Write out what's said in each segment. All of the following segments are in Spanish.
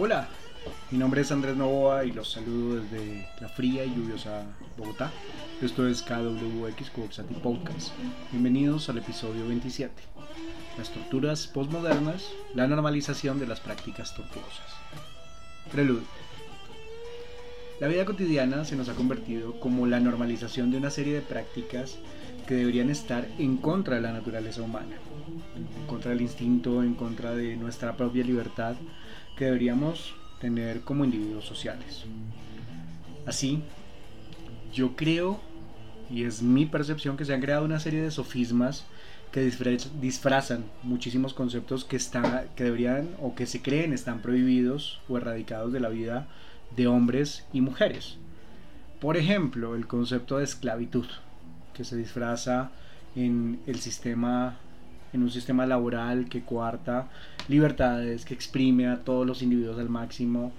Hola, mi nombre es Andrés Novoa y los saludo desde la fría y lluviosa Bogotá. Esto es KWX Coxati Podcast. Bienvenidos al episodio 27. Las torturas postmodernas, la normalización de las prácticas tortuosas. Preludio. La vida cotidiana se nos ha convertido como la normalización de una serie de prácticas que deberían estar en contra de la naturaleza humana, en contra del instinto, en contra de nuestra propia libertad que deberíamos tener como individuos sociales. Así, yo creo, y es mi percepción, que se han creado una serie de sofismas que disfrazan muchísimos conceptos que, están, que deberían o que se creen están prohibidos o erradicados de la vida de hombres y mujeres. Por ejemplo, el concepto de esclavitud, que se disfraza en el sistema en un sistema laboral que coarta libertades, que exprime a todos los individuos al máximo,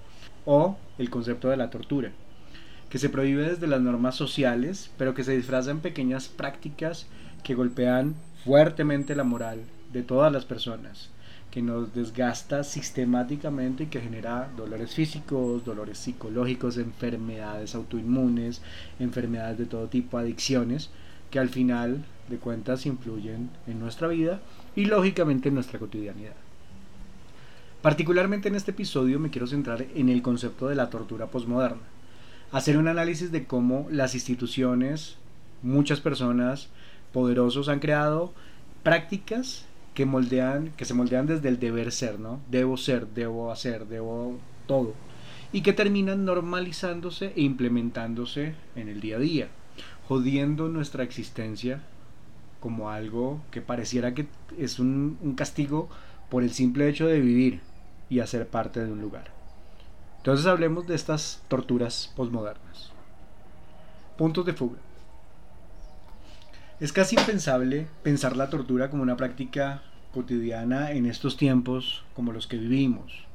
o el concepto de la tortura, que se prohíbe desde las normas sociales, pero que se disfraza en pequeñas prácticas que golpean fuertemente la moral de todas las personas, que nos desgasta sistemáticamente y que genera dolores físicos, dolores psicológicos, enfermedades autoinmunes, enfermedades de todo tipo, adicciones, que al final de cuentas influyen en nuestra vida y lógicamente en nuestra cotidianidad. Particularmente en este episodio me quiero centrar en el concepto de la tortura posmoderna, hacer un análisis de cómo las instituciones, muchas personas poderosos han creado prácticas que moldean, que se moldean desde el deber ser, ¿no? Debo ser, debo hacer, debo todo y que terminan normalizándose e implementándose en el día a día jodiendo nuestra existencia como algo que pareciera que es un, castigo por el simple hecho de vivir y hacer parte de un lugar. Entonces hablemos de estas torturas posmodernas. Puntos de fuga. Es casi impensable pensar la tortura como una práctica cotidiana en estos tiempos como los que vivimos.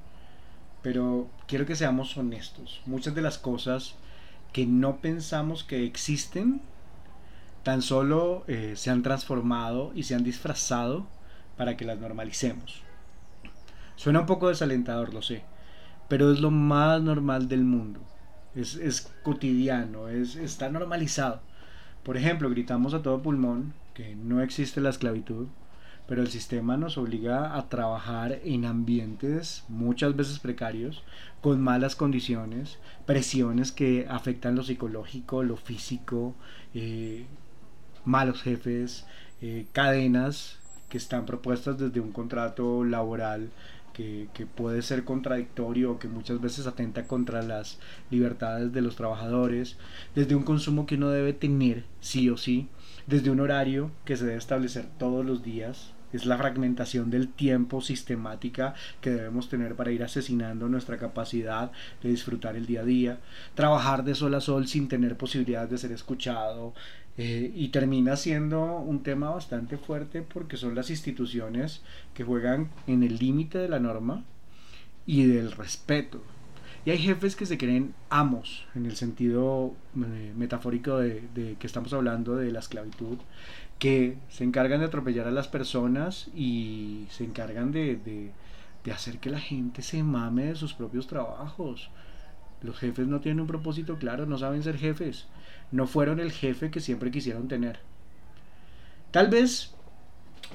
Pero quiero que seamos honestos. Muchas de las cosas que no pensamos que existen, tan solo eh, se han transformado y se han disfrazado para que las normalicemos. Suena un poco desalentador, lo sé, pero es lo más normal del mundo. Es, es cotidiano, es, está normalizado. Por ejemplo, gritamos a todo pulmón que no existe la esclavitud, pero el sistema nos obliga a trabajar en ambientes muchas veces precarios, con malas condiciones, presiones que afectan lo psicológico, lo físico, eh, malos jefes, eh, cadenas que están propuestas desde un contrato laboral que, que, puede ser contradictorio que muchas veces atenta contra las libertades de los trabajadores, desde un consumo que uno debe tener sí o sí, desde un horario que se debe establecer todos los días, es la fragmentación del tiempo sistemática que debemos tener para ir asesinando nuestra capacidad de disfrutar el día a día, trabajar de sol a sol sin tener posibilidad de ser escuchado, eh, y termina siendo un tema bastante fuerte porque son las instituciones que juegan en el límite de la norma y del respeto. Y hay jefes que se creen amos, en el sentido eh, metafórico de, de, que estamos hablando de la esclavitud, que se encargan de atropellar a las personas y se encargan de, de, hacer que la gente se mame de sus propios trabajos. Los jefes no tienen un propósito claro, no saben ser jefes, no fueron el jefe que siempre quisieron tener. Tal vez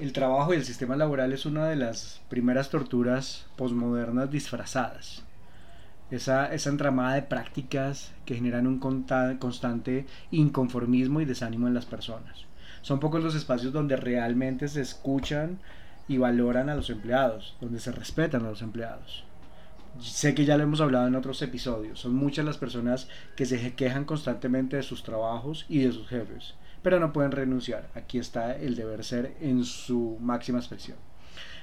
el trabajo y el sistema laboral es una de las primeras torturas posmodernas disfrazadas. Esa, esa entramada de prácticas que generan un constante inconformismo y desánimo en las personas. Son pocos los espacios donde realmente se escuchan y valoran a los empleados, donde se respetan a los empleados. Sé que ya lo hemos hablado en otros episodios, son muchas las personas que se quejan constantemente de sus trabajos y de sus jefes, pero no pueden renunciar. Aquí está el deber ser en su máxima expresión.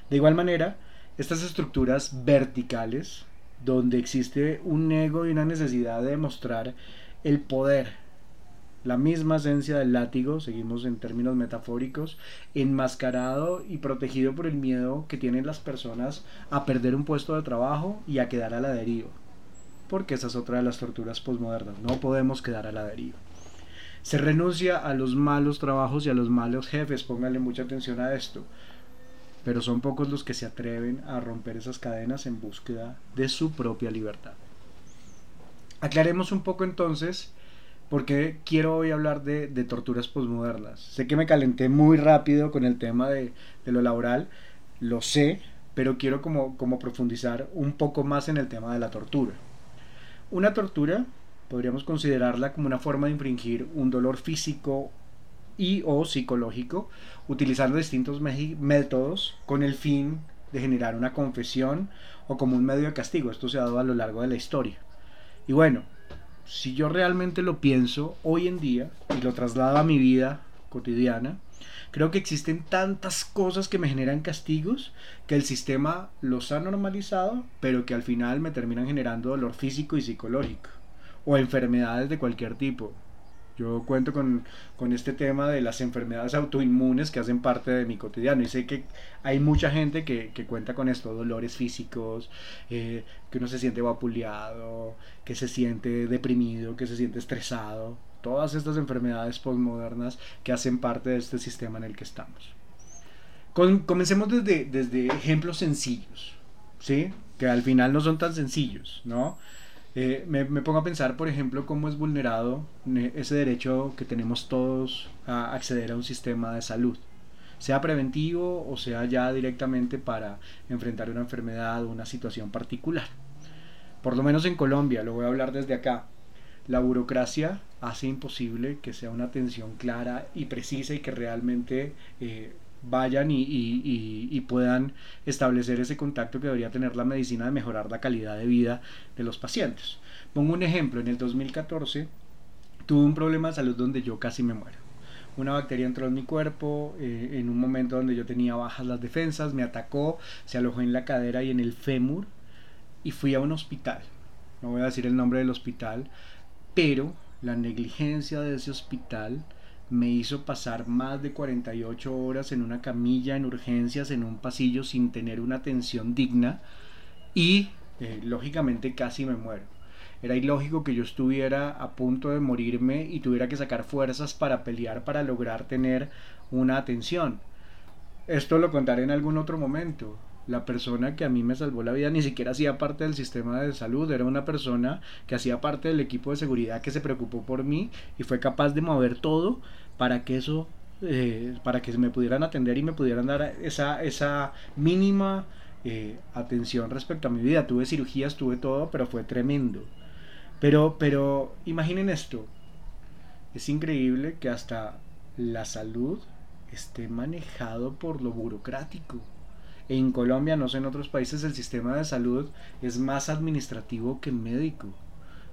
De igual manera, estas estructuras verticales, donde existe un ego y una necesidad de demostrar el poder la misma esencia del látigo, seguimos en términos metafóricos, enmascarado y protegido por el miedo que tienen las personas a perder un puesto de trabajo y a quedar a la deriva. Porque esa es otra de las torturas posmodernas, no podemos quedar a la deriva. Se renuncia a los malos trabajos y a los malos jefes, pónganle mucha atención a esto. pero son pocos los que se atreven a romper esas cadenas en búsqueda de su propia libertad. Aclaremos un poco entonces por qué quiero hoy hablar de, torturas posmodernas. Sé que me calenté muy rápido con el tema de, lo laboral, lo sé, pero quiero como, como profundizar un poco más en el tema de la tortura. Una tortura podríamos considerarla como una forma de infringir un dolor físico y o psicológico utilizando distintos métodos con el fin de generar una confesión o como un medio de castigo. Esto se ha dado a lo largo de la historia. Y bueno, si yo realmente lo pienso hoy en día y lo traslado a mi vida cotidiana, creo que existen tantas cosas que me generan castigos que el sistema los ha normalizado, pero que al final me terminan generando dolor físico y psicológico o enfermedades de cualquier tipo. Yo cuento con, este tema de las enfermedades autoinmunes que hacen parte de mi cotidiano y sé que hay mucha gente que, cuenta con esto, dolores físicos, eh, que uno se siente vapuleado, que se siente deprimido, que se siente estresado, todas estas enfermedades postmodernas que hacen parte de este sistema en el que estamos. comencemos desde, desde ejemplos sencillos, ¿sí? que al final no son tan sencillos, ¿no? Eh, me, pongo a pensar, por ejemplo, cómo es vulnerado ese derecho que tenemos todos a acceder a un sistema de salud, sea preventivo o sea ya directamente para enfrentar una enfermedad o una situación particular. Por lo menos en Colombia, lo voy a hablar desde acá, la burocracia hace imposible que sea una atención clara y precisa y que realmente eh, vayan y, puedan establecer ese contacto que debería tener la medicina de mejorar la calidad de vida de los pacientes. Pongo un ejemplo, en el 2014 tuve un problema de salud donde yo casi me muero. Una bacteria entró en mi cuerpo eh, en un momento donde yo tenía bajas las defensas, me atacó, se alojó en la cadera y en el fémur y fui a un hospital. No voy a decir el nombre del hospital, pero la negligencia de ese hospital me hizo pasar más de 48 horas en una camilla en urgencias en un pasillo sin tener una atención digna y eh, lógicamente casi me muero. Era ilógico que yo estuviera a punto de morirme y tuviera que sacar fuerzas para pelear para lograr tener una atención. Esto lo contaré en algún otro momento la persona que a mí me salvó la vida ni siquiera hacía parte del sistema de salud, era una persona que hacía parte del equipo de seguridad que se preocupó por mí y fue capaz de mover todo para que eso, eh, para que me pudieran atender y me pudieran dar esa, esa mínima eh, atención respecto a mi vida. Tuve cirugías, tuve todo, pero fue tremendo. Pero, pero imaginen esto, es increíble que hasta la salud esté manejado por lo burocrático. En Colombia, no sé en otros países, el sistema de salud es más administrativo que médico.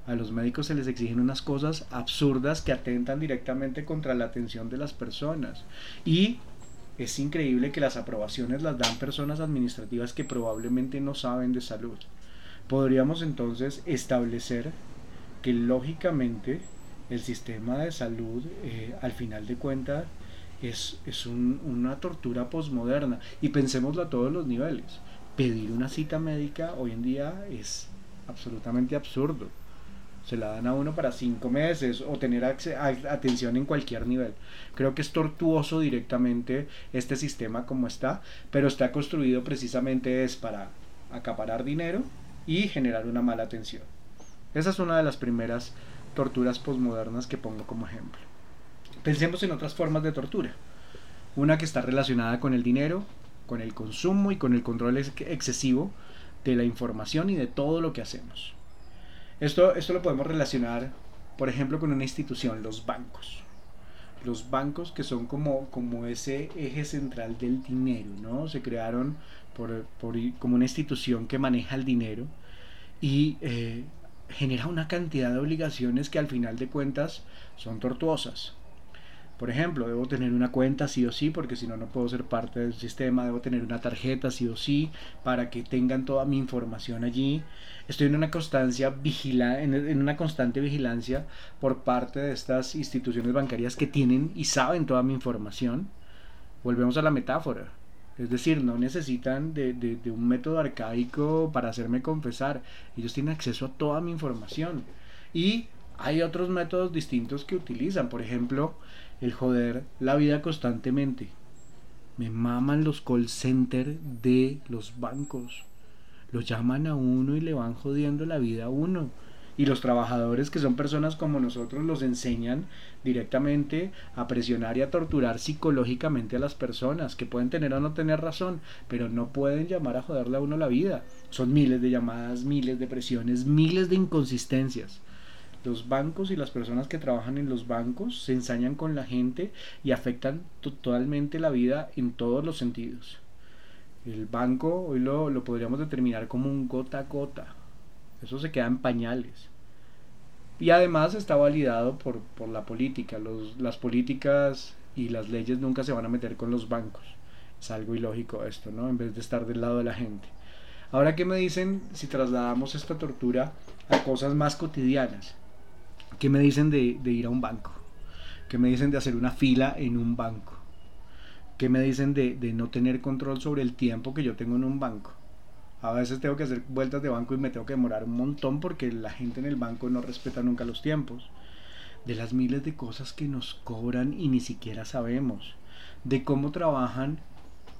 A los médicos se les exigen unas cosas absurdas que atentan directamente contra la atención de las personas. Y es increíble que las aprobaciones las dan personas administrativas que probablemente no saben de salud. Podríamos entonces establecer que lógicamente el sistema de salud, eh, al final de cuentas, es, una tortura posmoderna. Y pensémoslo a todos los niveles. Pedir una cita médica hoy en día es absolutamente absurdo. Se la dan a uno para cinco meses o tener atención en cualquier nivel. Creo que es tortuoso directamente este sistema como está, pero está construido precisamente es para acaparar dinero y generar una mala atención. Esa es una de las primeras torturas posmodernas que pongo como ejemplo. Pensemos en otras formas de tortura. Una que está relacionada con el dinero, con el consumo y con el control excesivo de la información y de todo lo que hacemos. Esto, esto lo podemos relacionar, por ejemplo, con una institución, los bancos. Los bancos que son como, como ese eje central del dinero, ¿no? Se crearon por, como una institución que maneja el dinero y eh, genera una cantidad de obligaciones que al final de cuentas son tortuosas. Por ejemplo, debo tener una cuenta sí o sí, porque si no, no puedo ser parte del sistema. Debo tener una tarjeta sí o sí, para que tengan toda mi información allí. Estoy en una, constancia vigila en, una constante vigilancia por parte de estas instituciones bancarias que tienen y saben toda mi información. Volvemos a la metáfora. Es decir, no necesitan de, de, de, un método arcaico para hacerme confesar. Ellos tienen acceso a toda mi información. Y hay otros métodos distintos que utilizan. Por ejemplo, el joder la vida constantemente. Me maman los call center de los bancos. Lo llaman a uno y le van jodiendo la vida a uno. Y los trabajadores que son personas como nosotros los enseñan directamente a presionar y a torturar psicológicamente a las personas, que pueden tener o no tener razón, pero no pueden llamar a joderle a uno la vida. Son miles de llamadas, miles de presiones, miles de inconsistencias. Los bancos y las personas que trabajan en los bancos se ensañan con la gente y afectan totalmente la vida en todos los sentidos. El banco hoy lo, lo podríamos determinar como un gota a gota. Eso se queda en pañales. Y además está validado por, por la política. Los, las políticas y las leyes nunca se van a meter con los bancos. Es algo ilógico esto, ¿no? En vez de estar del lado de la gente. Ahora, ¿qué me dicen si trasladamos esta tortura a cosas más cotidianas? ¿Qué me dicen de, ir a un banco? ¿Qué me dicen de hacer una fila en un banco? ¿Qué me dicen de, de no tener control sobre el tiempo que yo tengo en un banco? A veces tengo que hacer vueltas de banco y me tengo que demorar un montón porque la gente en el banco no respeta nunca los tiempos. De las miles de cosas que nos cobran y ni siquiera sabemos. De cómo trabajan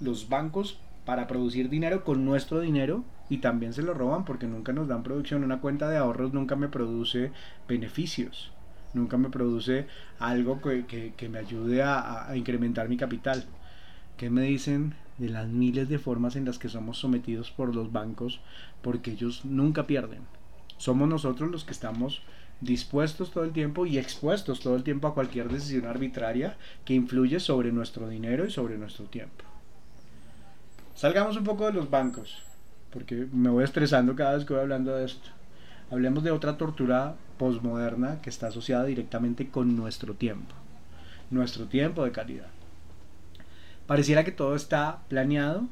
los bancos para producir dinero con nuestro dinero y también se lo roban porque nunca nos dan producción. Una cuenta de ahorros nunca me produce beneficios. Nunca me produce algo que, que, me ayude a, a incrementar mi capital. ¿Qué me dicen de las miles de formas en las que somos sometidos por los bancos porque ellos nunca pierden. Somos nosotros los que estamos dispuestos todo el tiempo y expuestos todo el tiempo a cualquier decisión arbitraria que influye sobre nuestro dinero y sobre nuestro tiempo. Salgamos un poco de los bancos, porque me voy estresando cada vez que voy hablando de esto. Hablemos de otra tortura posmoderna que está asociada directamente con nuestro tiempo, nuestro tiempo de calidad. Pareciera que todo está planeado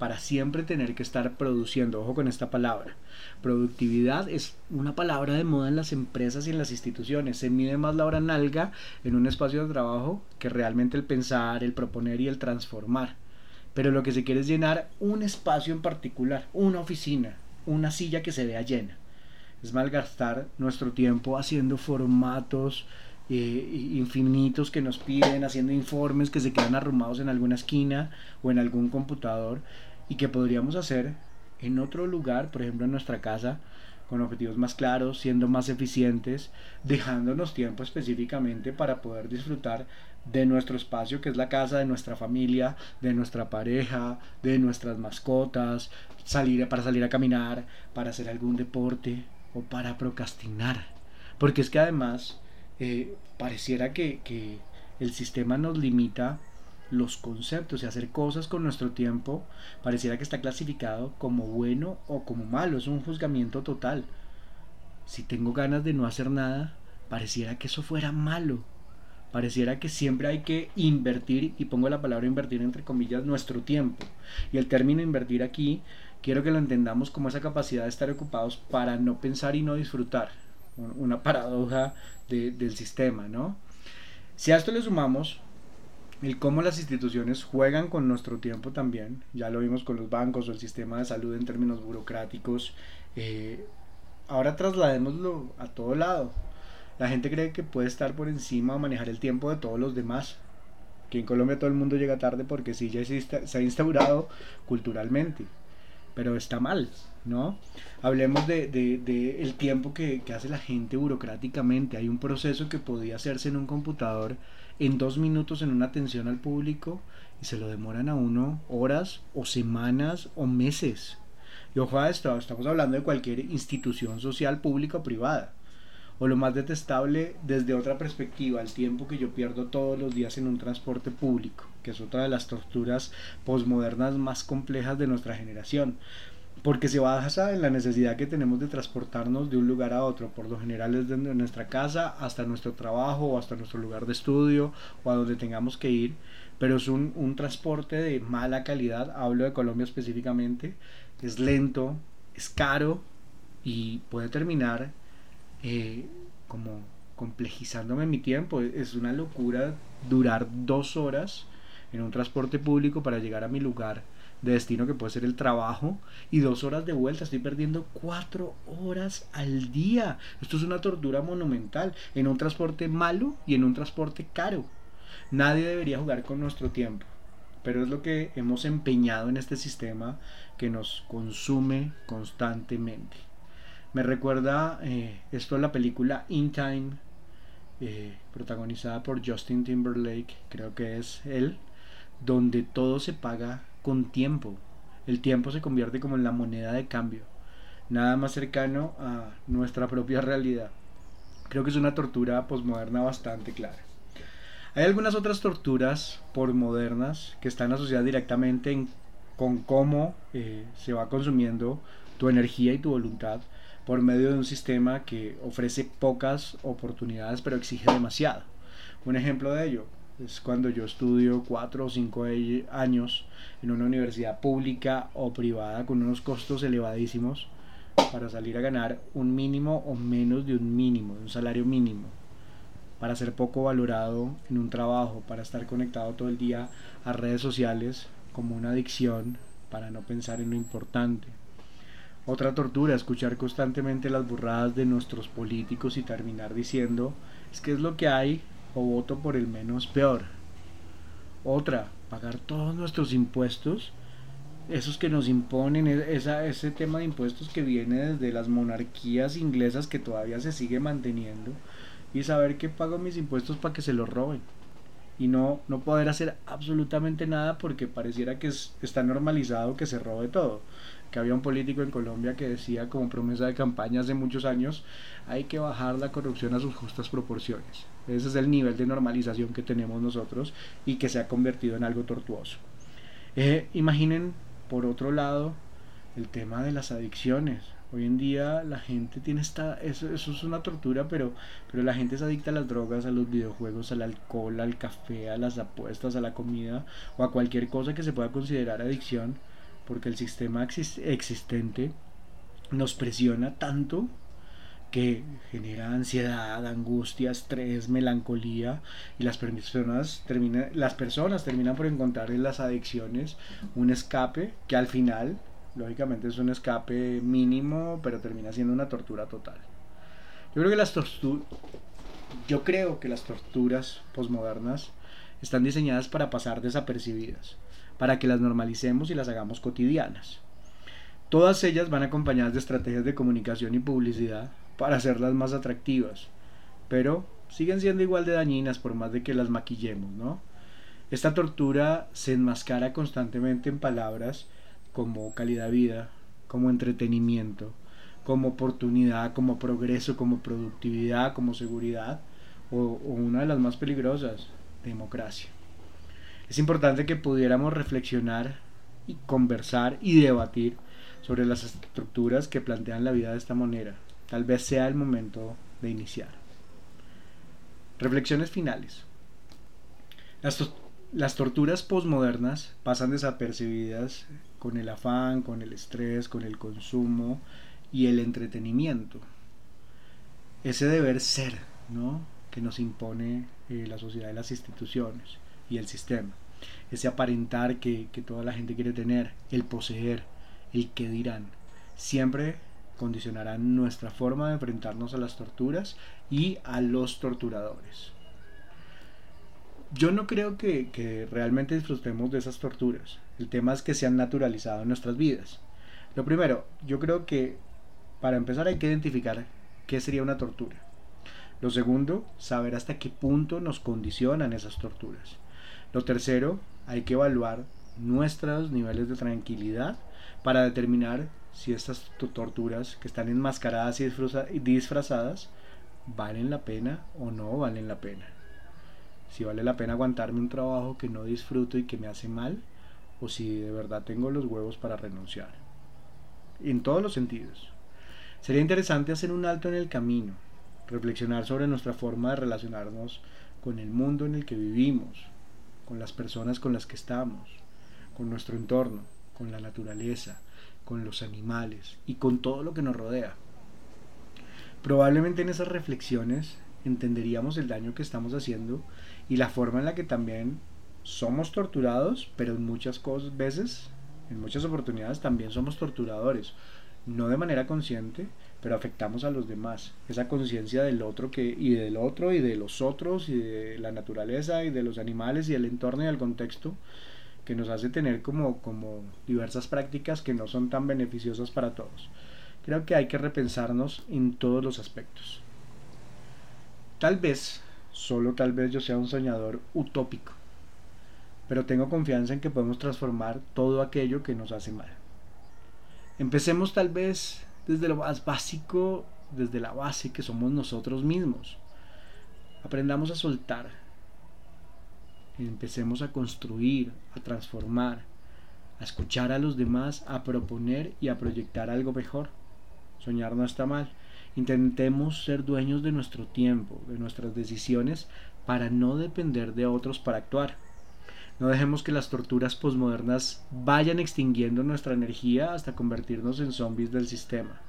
para siempre tener que estar produciendo. Ojo con esta palabra. Productividad es una palabra de moda en las empresas y en las instituciones. Se mide más la hora nalga en un espacio de trabajo que realmente el pensar, el proponer y el transformar. Pero lo que se quiere es llenar un espacio en particular, una oficina, una silla que se vea llena. Es malgastar nuestro tiempo haciendo formatos, eh, infinitos que nos piden, haciendo informes que se quedan arrumados en alguna esquina o en algún computador y que podríamos hacer en otro lugar, por ejemplo en nuestra casa, con objetivos más claros, siendo más eficientes, dejándonos tiempo específicamente para poder disfrutar de nuestro espacio, que es la casa de nuestra familia, de nuestra pareja, de nuestras mascotas, salir para salir a caminar, para hacer algún deporte o para procrastinar. Porque es que además eh, pareciera que, que el sistema nos limita los conceptos y hacer cosas con nuestro tiempo pareciera que está clasificado como bueno o como malo, es un juzgamiento total. Si tengo ganas de no hacer nada, pareciera que eso fuera malo. Pareciera que siempre hay que invertir, y pongo la palabra invertir entre comillas, nuestro tiempo. Y el término invertir aquí, quiero que lo entendamos como esa capacidad de estar ocupados para no pensar y no disfrutar una paradoja del sistema, ¿no? Si a esto le sumamos el cómo las instituciones juegan con nuestro tiempo también, ya lo vimos con los bancos o el sistema de salud en términos burocráticos, eh, ahora trasladémoslo a todo lado. La gente cree que puede estar por encima o manejar el tiempo de todos los demás. Que en Colombia todo el mundo llega tarde porque sí ya se ha instaurado culturalmente pero está mal, ¿no? Hablemos de, el tiempo que, que, hace la gente burocráticamente. Hay un proceso que podía hacerse en un computador en dos minutos en una atención al público y se lo demoran a uno horas o semanas o meses. Y ojo a esto, estamos hablando de cualquier institución social, pública o privada. O lo más detestable desde otra perspectiva, el tiempo que yo pierdo todos los días en un transporte público que es otra de las torturas posmodernas más complejas de nuestra generación, porque se basa en la necesidad que tenemos de transportarnos de un lugar a otro, por lo general desde nuestra casa hasta nuestro trabajo o hasta nuestro lugar de estudio o a donde tengamos que ir, pero es un, un transporte de mala calidad, hablo de Colombia específicamente, es lento, es caro y puede terminar eh, como complejizándome mi tiempo, es una locura durar dos horas en un transporte público para llegar a mi lugar de destino que puede ser el trabajo y dos horas de vuelta. Estoy perdiendo cuatro horas al día. Esto es una tortura monumental en un transporte malo y en un transporte caro. Nadie debería jugar con nuestro tiempo. pero es lo que hemos empeñado en este sistema que nos consume constantemente. Me recuerda eh, esto la película In Time, eh, protagonizada por Justin Timberlake, creo que es él, donde todo se paga con tiempo. El tiempo se convierte como en la moneda de cambio, nada más cercano a nuestra propia realidad. Creo que es una tortura posmoderna bastante clara. Hay algunas otras torturas por modernas que están asociadas directamente con cómo eh, se va consumiendo tu energía y tu voluntad por medio de un sistema que ofrece pocas oportunidades pero exige demasiado. Un ejemplo de ello es cuando yo estudio cuatro o cinco años en una universidad pública o privada con unos costos elevadísimos para salir a ganar un mínimo o menos de un mínimo, de un salario mínimo, para ser poco valorado en un trabajo, para estar conectado todo el día a redes sociales como una adicción, para no pensar en lo importante. Otra tortura, escuchar constantemente las burradas de nuestros políticos y terminar diciendo, es que es lo que hay o voto por el menos peor. Otra, pagar todos nuestros impuestos, esos que nos imponen, e-, ese tema de impuestos que viene desde las monarquías inglesas que todavía se sigue manteniendo, y saber que pago mis impuestos para que se los roben y no, no poder hacer absolutamente nada porque pareciera que está normalizado que se robe todo que había un político en Colombia que decía como promesa de campaña hace muchos años, hay que bajar la corrupción a sus justas proporciones. Ese es el nivel de normalización que tenemos nosotros y que se ha convertido en algo tortuoso. Eh, imaginen, por otro lado, el tema de las adicciones. Hoy en día la gente tiene esta, eso, es una tortura, pero, pero la gente es adicta a las drogas, a los videojuegos, al alcohol, al café, a las apuestas, a la comida o a cualquier cosa que se pueda considerar adicción porque el sistema existente nos presiona tanto que genera ansiedad, angustia, estrés, melancolía y las personas terminan, las personas terminan por encontrar en las adicciones un escape que al final, lógicamente es un escape mínimo, pero termina siendo una tortura total. Yo creo que las torturas, yo creo que las torturas posmodernas están diseñadas para pasar desapercibidas para que las normalicemos y las hagamos cotidianas. Todas ellas van acompañadas de estrategias de comunicación y publicidad para hacerlas más atractivas, pero siguen siendo igual de dañinas por más de que las maquillemos, ¿no? Esta tortura se enmascara constantemente en palabras como calidad de vida, como entretenimiento, como oportunidad, como progreso, como productividad, como seguridad, o, una de las más peligrosas, democracia. Es importante que pudiéramos reflexionar y conversar y debatir sobre las estructuras que plantean la vida de esta manera. Tal vez sea el momento de iniciar. Reflexiones finales. Las, las torturas posmodernas pasan desapercibidas con el afán, con el estrés, con el consumo y el entretenimiento. Ese deber ser, ¿no? que nos impone eh, la sociedad y las instituciones y el sistema. Ese aparentar que, toda la gente quiere tener, el poseer, el que dirán, siempre condicionarán nuestra forma de enfrentarnos a las torturas y a los torturadores. Yo no creo que, que, realmente disfrutemos de esas torturas. El tema es que se han naturalizado en nuestras vidas. Lo primero, yo creo que para empezar hay que identificar qué sería una tortura. Lo segundo, saber hasta qué punto nos condicionan esas torturas. Lo tercero, hay que evaluar nuestros niveles de tranquilidad para determinar si estas torturas que están enmascaradas y disfrazadas valen la pena o no valen la pena. Si vale la pena aguantarme un trabajo que no disfruto y que me hace mal o si de verdad tengo los huevos para renunciar. En todos los sentidos. Sería interesante hacer un alto en el camino, reflexionar sobre nuestra forma de relacionarnos con el mundo en el que vivimos, con las personas con las que estamos, con nuestro entorno, con la naturaleza, con los animales y con todo lo que nos rodea. Probablemente en esas reflexiones entenderíamos el daño que estamos haciendo y la forma en la que también somos torturados, pero en muchas cosas, veces, en muchas oportunidades también somos torturadores, no de manera consciente, pero afectamos a los demás. Esa conciencia del otro que, y del otro y de los otros y de la naturaleza y de los animales y del entorno y del contexto que nos hace tener como, como diversas prácticas que no son tan beneficiosas para todos. Creo que hay que repensarnos en todos los aspectos. Tal vez, solo tal vez yo sea un soñador utópico, pero tengo confianza en que podemos transformar todo aquello que nos hace mal. Empecemos tal vez desde lo más básico, desde la base que somos nosotros mismos. Aprendamos a soltar. Empecemos a construir, a transformar, a escuchar a los demás, a proponer y a proyectar algo mejor. Soñar no está mal. Intentemos ser dueños de nuestro tiempo, de nuestras decisiones, para no depender de otros para actuar. No dejemos que las torturas posmodernas vayan extinguiendo nuestra energía hasta convertirnos en zombies del sistema.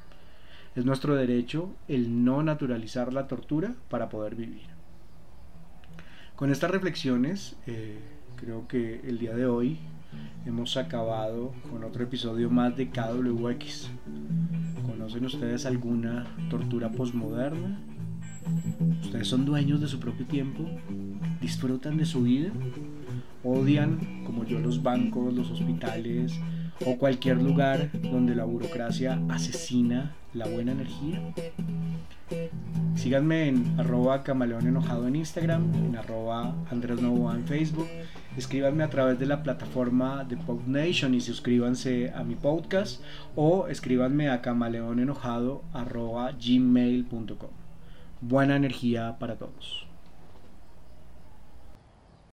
Es nuestro derecho el no naturalizar la tortura para poder vivir. Con estas reflexiones, eh, creo que el día de hoy hemos acabado con otro episodio más de KWX. ¿Conocen ustedes alguna tortura posmoderna? ¿Ustedes son dueños de su propio tiempo? ¿Disfrutan de su vida? ¿Odian, como yo, los bancos, los hospitales o cualquier lugar donde la burocracia asesina la buena energía? Síganme en arroba camaleón enojado en Instagram, en arroba Andrés en Facebook. Escríbanme a través de la plataforma de PodNation y suscríbanse a mi podcast o escríbanme a camaleonenojado arroba gmail.com. Buena energía para todos.